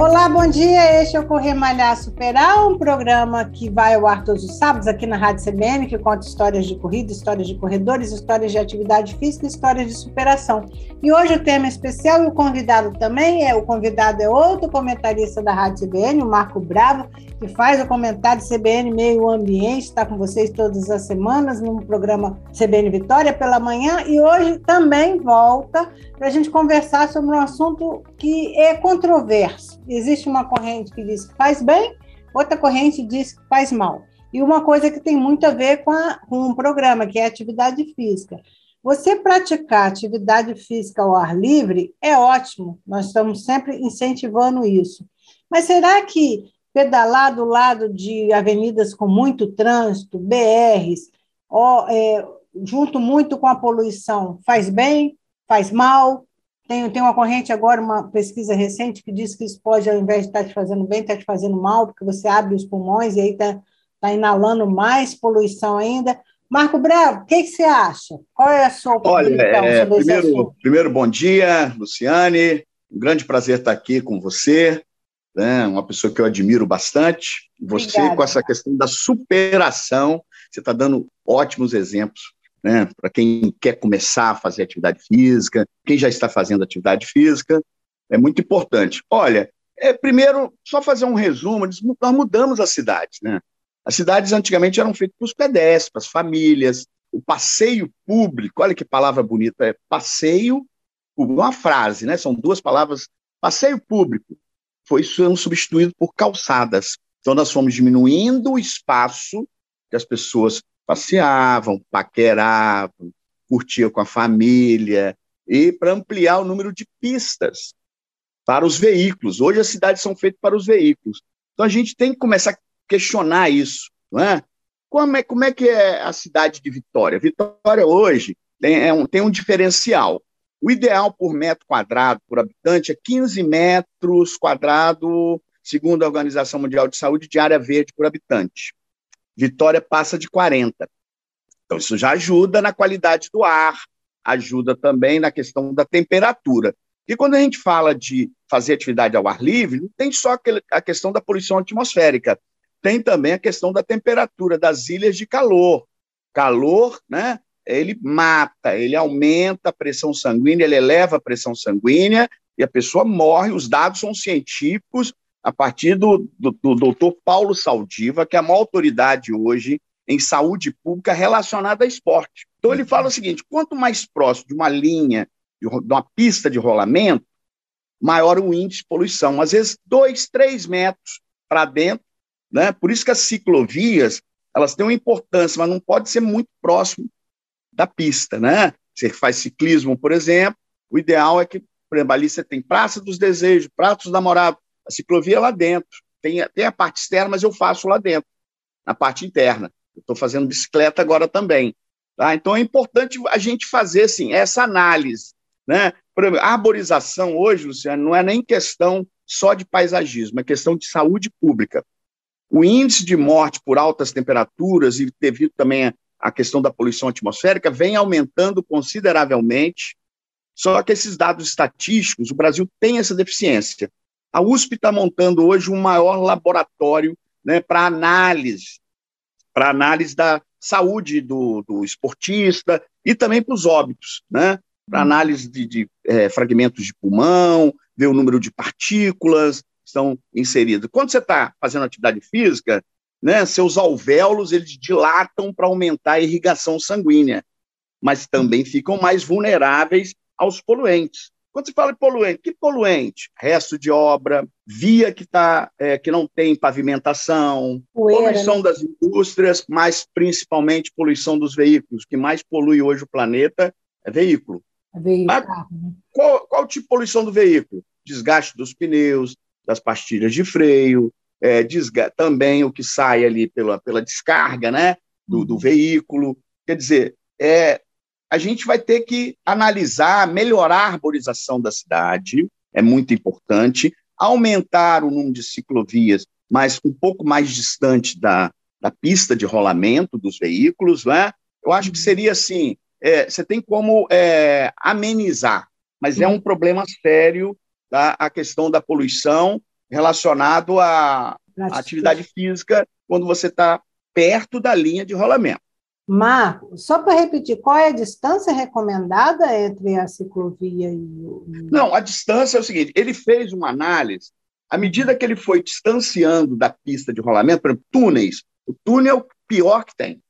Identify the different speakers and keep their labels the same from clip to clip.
Speaker 1: Olá, bom dia. Este é o Correr Malhar Superar, um programa que vai ao ar todos os sábados aqui na Rádio CBN, que conta histórias de corrida, histórias de corredores, histórias de atividade física histórias de superação. E hoje o tema é especial e o convidado também é o convidado é outro comentarista da Rádio CBN, o Marco Bravo, que faz o comentário CBN Meio Ambiente, está com vocês todas as semanas no programa CBN Vitória pela manhã e hoje também volta para a gente conversar sobre um assunto que é controverso. Existe uma corrente que diz que faz bem, outra corrente diz que faz mal. E uma coisa que tem muito a ver com, a, com um programa, que é atividade física. Você praticar atividade física ao ar livre é ótimo, nós estamos sempre incentivando isso. Mas será que pedalar do lado de avenidas com muito trânsito, BRs, ó, é, junto muito com a poluição, faz bem? faz mal. Tem, tem uma corrente agora, uma pesquisa recente, que diz que isso pode, ao invés de estar te fazendo bem, estar te fazendo mal, porque você abre os pulmões e aí está tá inalando mais poluição ainda. Marco Bravo, o que, que, você acha? Qual é a sua opinião
Speaker 2: Olha, é, primeiro, primeiro, bom dia, Luciane. Um grande prazer estar aqui com você, né? uma pessoa que eu admiro bastante. Você, Obrigada. com essa questão da superação, você está dando ótimos exemplos né, para quem quer começar a fazer atividade física, quem já está fazendo atividade física, é muito importante. Olha, é, primeiro, só fazer um resumo, nós mudamos as cidades, né? As cidades antigamente eram feitas para os pedestres, para as famílias, o passeio público, olha que palavra bonita, é passeio público, uma frase, né? São duas palavras, passeio público, foi sendo substituído por calçadas. Então, nós fomos diminuindo o espaço que as pessoas passeavam, paqueravam, curtiam com a família, e para ampliar o número de pistas para os veículos. Hoje as cidades são feitas para os veículos. Então a gente tem que começar a questionar isso, não é? Como é, como é que é a cidade de Vitória? Vitória hoje tem, é um, tem um diferencial. O ideal por metro quadrado, por habitante, é 15 metros quadrados, segundo a Organização Mundial de Saúde, de área verde por habitante. Vitória passa de 40. Então, isso já ajuda na qualidade do ar, ajuda também na questão da temperatura. E quando a gente fala de fazer atividade ao ar livre, não tem só a questão da poluição atmosférica, tem também a questão da temperatura das ilhas de calor. Calor, né? Ele mata, ele aumenta a pressão sanguínea, ele eleva a pressão sanguínea e a pessoa morre. Os dados são científicos, a partir do, do, do doutor Paulo Saldiva, que é a maior autoridade hoje em saúde pública relacionada a esporte. Então, ele fala o seguinte: quanto mais próximo de uma linha, de uma pista de rolamento, maior o índice de poluição. Às vezes, dois, três metros para dentro. Né? Por isso que as ciclovias elas têm uma importância, mas não pode ser muito próximo da pista. Né? Você faz ciclismo, por exemplo, o ideal é que, por exemplo, ali você tem Praça dos Desejos, Praça dos Namorados, a ciclovia é lá dentro. Tem, a parte externa, mas eu faço lá dentro, na parte interna. Estou fazendo bicicleta agora também. Tá? Então é importante a gente fazer assim, essa análise. Né? Por exemplo, a arborização hoje, Luciano, não é nem questão só de paisagismo, é questão de saúde pública. O índice de morte por altas temperaturas e devido também à questão da poluição atmosférica vem aumentando consideravelmente. Só que esses dados estatísticos, o Brasil tem essa deficiência. A USP está montando hoje um maior laboratório né, para análise, para análise da saúde do, do esportista e também para os óbitos, né? Para análise de, de é, fragmentos de pulmão, ver o número de partículas que estão inseridas. Quando você está fazendo atividade física, né, seus alvéolos eles dilatam para aumentar a irrigação sanguínea, mas também ficam mais vulneráveis aos poluentes. Quando se fala de poluente, que poluente? Resto de obra, via que, tá, é, que não tem pavimentação, Poeira, poluição né? das indústrias, mas principalmente poluição dos veículos. O que mais polui hoje o planeta é veículo. É veículo. Né? Qual, qual tipo de poluição do veículo? Desgaste dos pneus, das pastilhas de freio, é, também o que sai ali pela, pela descarga né, do, do uhum. veículo. Quer dizer, é, a gente vai ter que analisar, melhorar a arborização da cidade, é muito importante. Aumentar o número de ciclovias, mas um pouco mais distante da, da pista de rolamento dos veículos, né? Eu acho que seria assim: é, você tem como é, amenizar, mas é um problema sério tá? a questão da poluição relacionado à atividade física quando você está perto da linha de rolamento.
Speaker 1: Marco, só para repetir, qual é a distância recomendada entre a ciclovia e o.
Speaker 2: Não, a distância é o seguinte: ele fez uma análise, à medida que ele foi distanciando da pista de rolamento, por exemplo, túneis. O túnel é o pior que tem.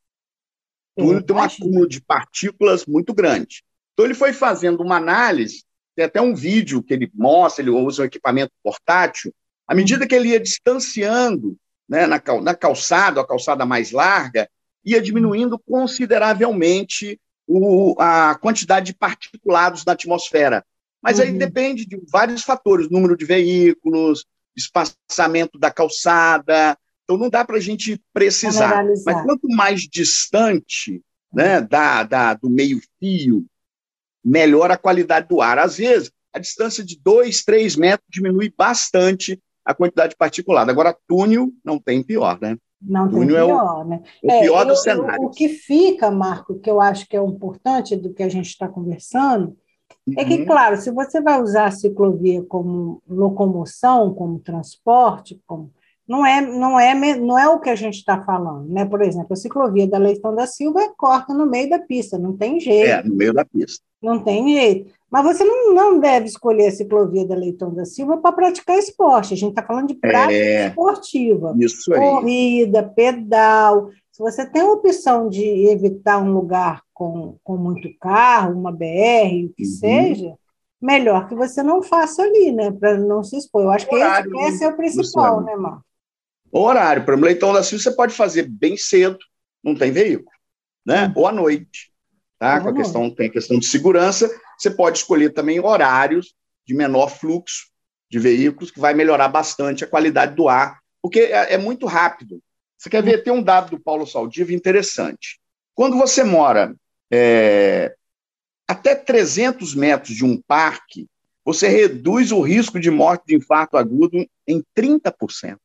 Speaker 2: O túnel tem um acúmulo de partículas muito grande. Então, ele foi fazendo uma análise, tem até um vídeo que ele mostra, ele usa um equipamento portátil, à medida que ele ia distanciando né, na, na calçada, a calçada mais larga, ia diminuindo consideravelmente o, a quantidade de particulados na atmosfera. Mas uhum. aí depende de vários fatores, número de veículos, espaçamento da calçada. Então não dá para a gente precisar. Mas quanto mais distante né, da, da, do meio-fio, melhor a qualidade do ar. Às vezes, a distância de 2, 3 metros diminui bastante a quantidade particulada. Agora, túnel não tem pior, né?
Speaker 1: Não tem pior, é o, né?
Speaker 2: O é, pior do cenário.
Speaker 1: O que fica, Marco, que eu acho que é importante do que a gente está conversando, uhum. é que, uhum. claro, se você vai usar a ciclovia como locomoção, como transporte, como, não, é, não, é, não é o que a gente está falando, né? Por exemplo, a ciclovia da Leitão da Silva é corta no meio da pista, não tem jeito.
Speaker 2: É, no meio da pista.
Speaker 1: Não tem jeito. Mas você não, não deve escolher a ciclovia da Leitão da Silva para praticar esporte. A gente está falando de prática é, esportiva.
Speaker 2: Isso aí.
Speaker 1: Corrida, pedal. Se você tem a opção de evitar um lugar com, com muito carro, uma BR, o que uhum. seja, melhor que você não faça ali, né? Para não se expor. Eu acho que Horário, esse, esse é o principal, né, Marcos?
Speaker 2: Horário. Para o Leitão da Silva, você pode fazer bem cedo, não tem veículo, né? Uhum. Ou à noite. Tá? Com a questão, tem a questão de segurança você pode escolher também horários de menor fluxo de veículos, que vai melhorar bastante a qualidade do ar, porque é, é muito rápido. Você quer ver, tem um dado do Paulo Saldiva interessante. Quando você mora é, até 300 metros de um parque, você reduz o risco de morte de infarto agudo em 30%.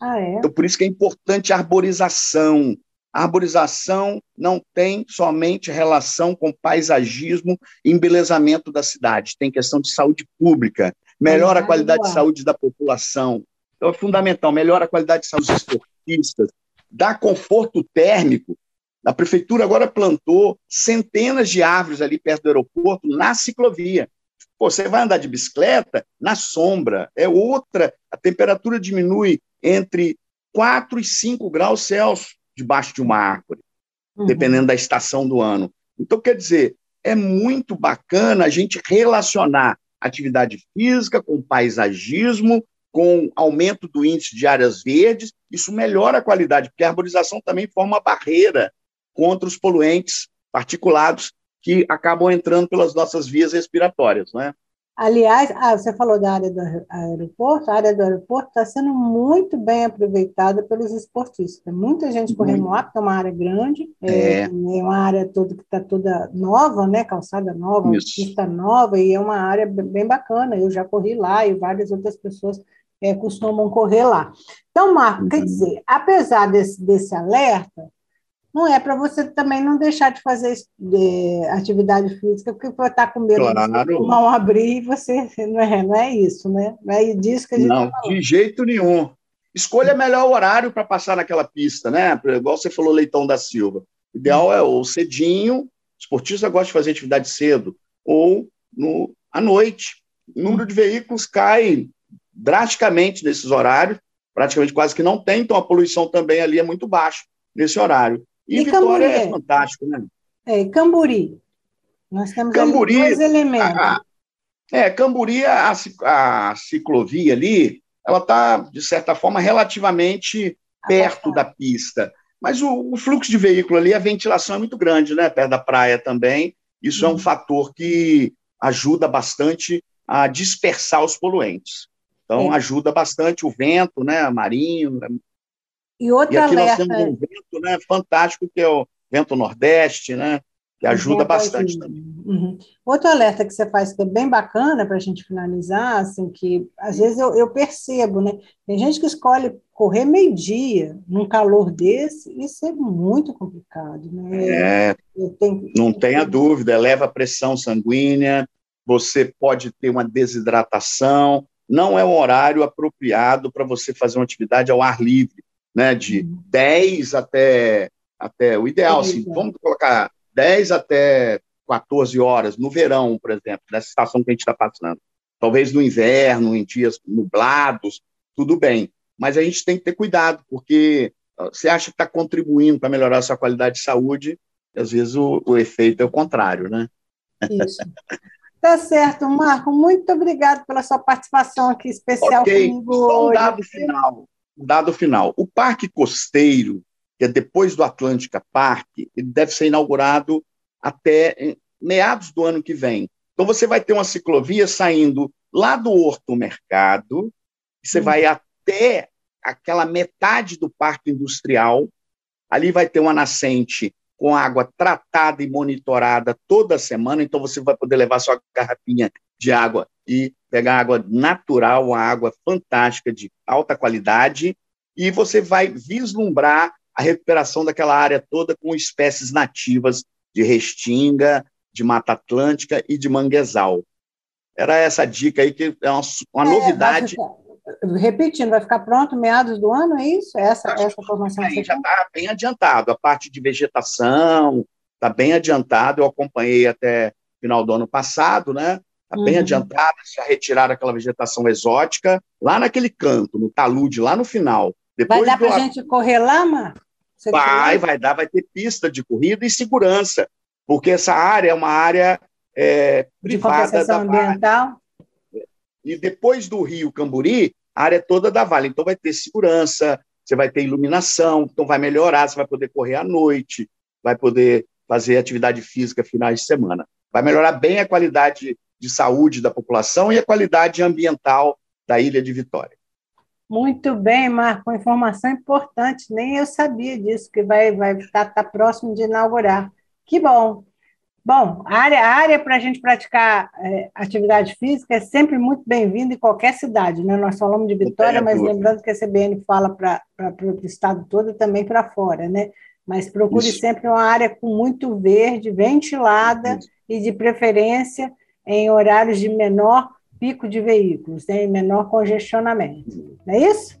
Speaker 1: Ah, é?
Speaker 2: Então, por isso que é importante a arborização, a arborização não tem somente relação com paisagismo e embelezamento da cidade, tem questão de saúde pública, melhora a qualidade de saúde da população. Então, é fundamental, melhora a qualidade de saúde dos esportistas, dá conforto térmico. A prefeitura agora plantou centenas de árvores ali perto do aeroporto, na ciclovia. Pô, você vai andar de bicicleta na sombra, é outra, a temperatura diminui entre 4 e 5 graus Celsius debaixo de uma árvore, uhum. dependendo da estação do ano. Então, quer dizer, é muito bacana a gente relacionar atividade física com paisagismo, com aumento do índice de áreas verdes, isso melhora a qualidade, porque a arborização também forma barreira contra os poluentes particulados que acabam entrando pelas nossas vias respiratórias, né?
Speaker 1: Aliás, ah, você falou da área do aeroporto, a área do aeroporto está sendo muito bem aproveitada pelos esportistas. Muita gente correndo lá, porque é uma área grande, é, é uma área toda que está toda nova, né? Calçada nova, Isso. pista nova, e é uma área bem bacana. Eu já corri lá e várias outras pessoas é, costumam correr lá. Então, Marco, uhum. quer dizer, apesar desse, desse alerta, não é para você também não deixar de fazer de atividade física, porque vai estar com medo claro. de não abrir e você. Não é, não é isso, né? Não é disso que a gente
Speaker 2: Não, tá de jeito nenhum. Escolha melhor horário para passar naquela pista, né? Igual você falou, Leitão da Silva. O ideal é ou cedinho, o esportista gosta de fazer atividade cedo, ou no, à noite. O número de veículos cai drasticamente nesses horários, praticamente quase que não tem, então a poluição também ali é muito baixa nesse horário. E, e Vitória Camburi? é fantástico, né?
Speaker 1: É, Camburi. Nós temos Camburi, dois elementos. A,
Speaker 2: é, Camburi, a, a ciclovia ali, ela está, de certa forma, relativamente perto da pista. Mas o, o, fluxo de veículo ali, a ventilação é muito grande, né? Perto da praia também. Isso é um uhum. fator que ajuda bastante a dispersar os poluentes. Então, é. ajuda bastante o vento, né? Marinho,
Speaker 1: e outra
Speaker 2: e aqui
Speaker 1: alerta...
Speaker 2: nós temos um vento né, fantástico, que é o vento nordeste, né? que ajuda bastante também.
Speaker 1: Uhum. Outro alerta que você faz que é bem bacana para a gente finalizar, assim, que às vezes eu, eu, percebo, né? Tem gente que escolhe correr meio-dia num calor desse, isso é muito complicado, né?
Speaker 2: É, tenho, não tenha dúvida, eleva a pressão sanguínea, você pode ter uma desidratação, não é um horário apropriado para você fazer uma atividade ao ar livre, né? De uhum. 10 até, até o ideal, assim, vamos colocar 10 até 14 horas, no verão, por exemplo, nessa estação que a gente está passando. Talvez no inverno, em dias nublados, tudo bem. Mas a gente tem que ter cuidado, porque você acha que está contribuindo para melhorar a sua qualidade de saúde, e às vezes o, o efeito é o contrário, né?
Speaker 1: Isso. Tá certo, Marco. Muito obrigado pela sua participação aqui especial okay. comigo
Speaker 2: Só um dado final. Dado final. O Parque Costeiro, que é depois do Atlântica Park, ele deve ser inaugurado até meados do ano que vem. Então você vai ter uma ciclovia saindo lá do Horto Mercado, você hum. vai até aquela metade do Parque Industrial, ali vai ter uma nascente com água tratada e monitorada toda semana, então você vai poder levar sua garrafinha de água e pegar água natural, uma água fantástica de alta qualidade, e você vai vislumbrar a recuperação daquela área toda com espécies nativas de restinga, de mata atlântica e de manguezal. Era essa dica aí que é uma, uma é, novidade.
Speaker 1: repetindo, vai ficar pronto meados do ano, é isso? Essa, essa formação
Speaker 2: aí já está bem adiantado. A parte de vegetação está bem adiantado. Eu acompanhei até final do ano passado, né? Está bem uhum. adiantada, já retiraram aquela vegetação exótica, lá naquele canto, no talude, lá no final.
Speaker 1: Depois vai dar para a gente correr lá, Marco?
Speaker 2: vai, vai dar, vai ter pista de corrida e segurança, porque essa área é uma área é, privada
Speaker 1: da ambiental.
Speaker 2: Vale. E depois do Rio Camburi, a área toda da Vale. Então vai ter segurança, você vai ter iluminação, então vai melhorar, você vai poder correr à noite, vai poder fazer atividade física finais de semana. Vai melhorar bem a qualidade de saúde da população e a qualidade ambiental da Ilha de Vitória.
Speaker 1: Muito bem, Marco, informação importante, nem eu sabia disso, que vai estar vai tá, tá próximo de inaugurar. Que bom. Bom, a área, área para a gente praticar é, atividade física é sempre muito bem-vinda em qualquer cidade, né? Nós falamos de Vitória, mas lembrando que a CBN fala para o estado todo e também para fora, né? Mas procure Isso. sempre uma área com muito verde, ventilada Isso. e de preferência em horários de menor pico de veículos, tem menor congestionamento. Não é isso?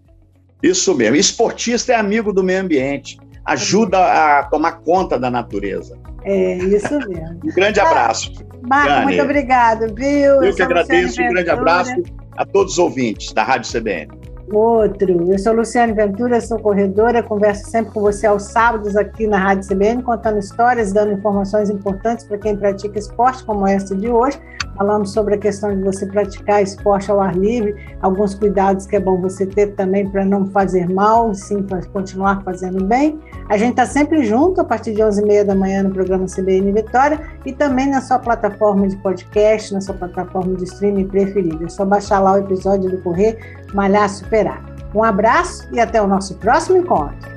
Speaker 2: Isso mesmo. Esportista é amigo do meio ambiente, ajuda a tomar conta da natureza.
Speaker 1: É, isso mesmo.
Speaker 2: um grande abraço.
Speaker 1: Marco, muito obrigado, viu?
Speaker 2: Eu, que agradeço, um grande abraço a todos os ouvintes da Rádio CBN.
Speaker 1: Outro. Eu sou Luciane Ventura, sou corredora, converso sempre com você aos sábados aqui na Rádio CBN, contando histórias, dando informações importantes para quem pratica esporte, como essa de hoje. Falamos sobre a questão de você praticar esporte ao ar livre, alguns cuidados que é bom você ter também para não fazer mal, sim, para continuar fazendo bem. A gente está sempre junto a partir de 11h30 da manhã no programa CBN Vitória e também na sua plataforma de podcast, na sua plataforma de streaming preferida. É só baixar lá o episódio do Correr Malhar Superar. Um abraço e até o nosso próximo encontro.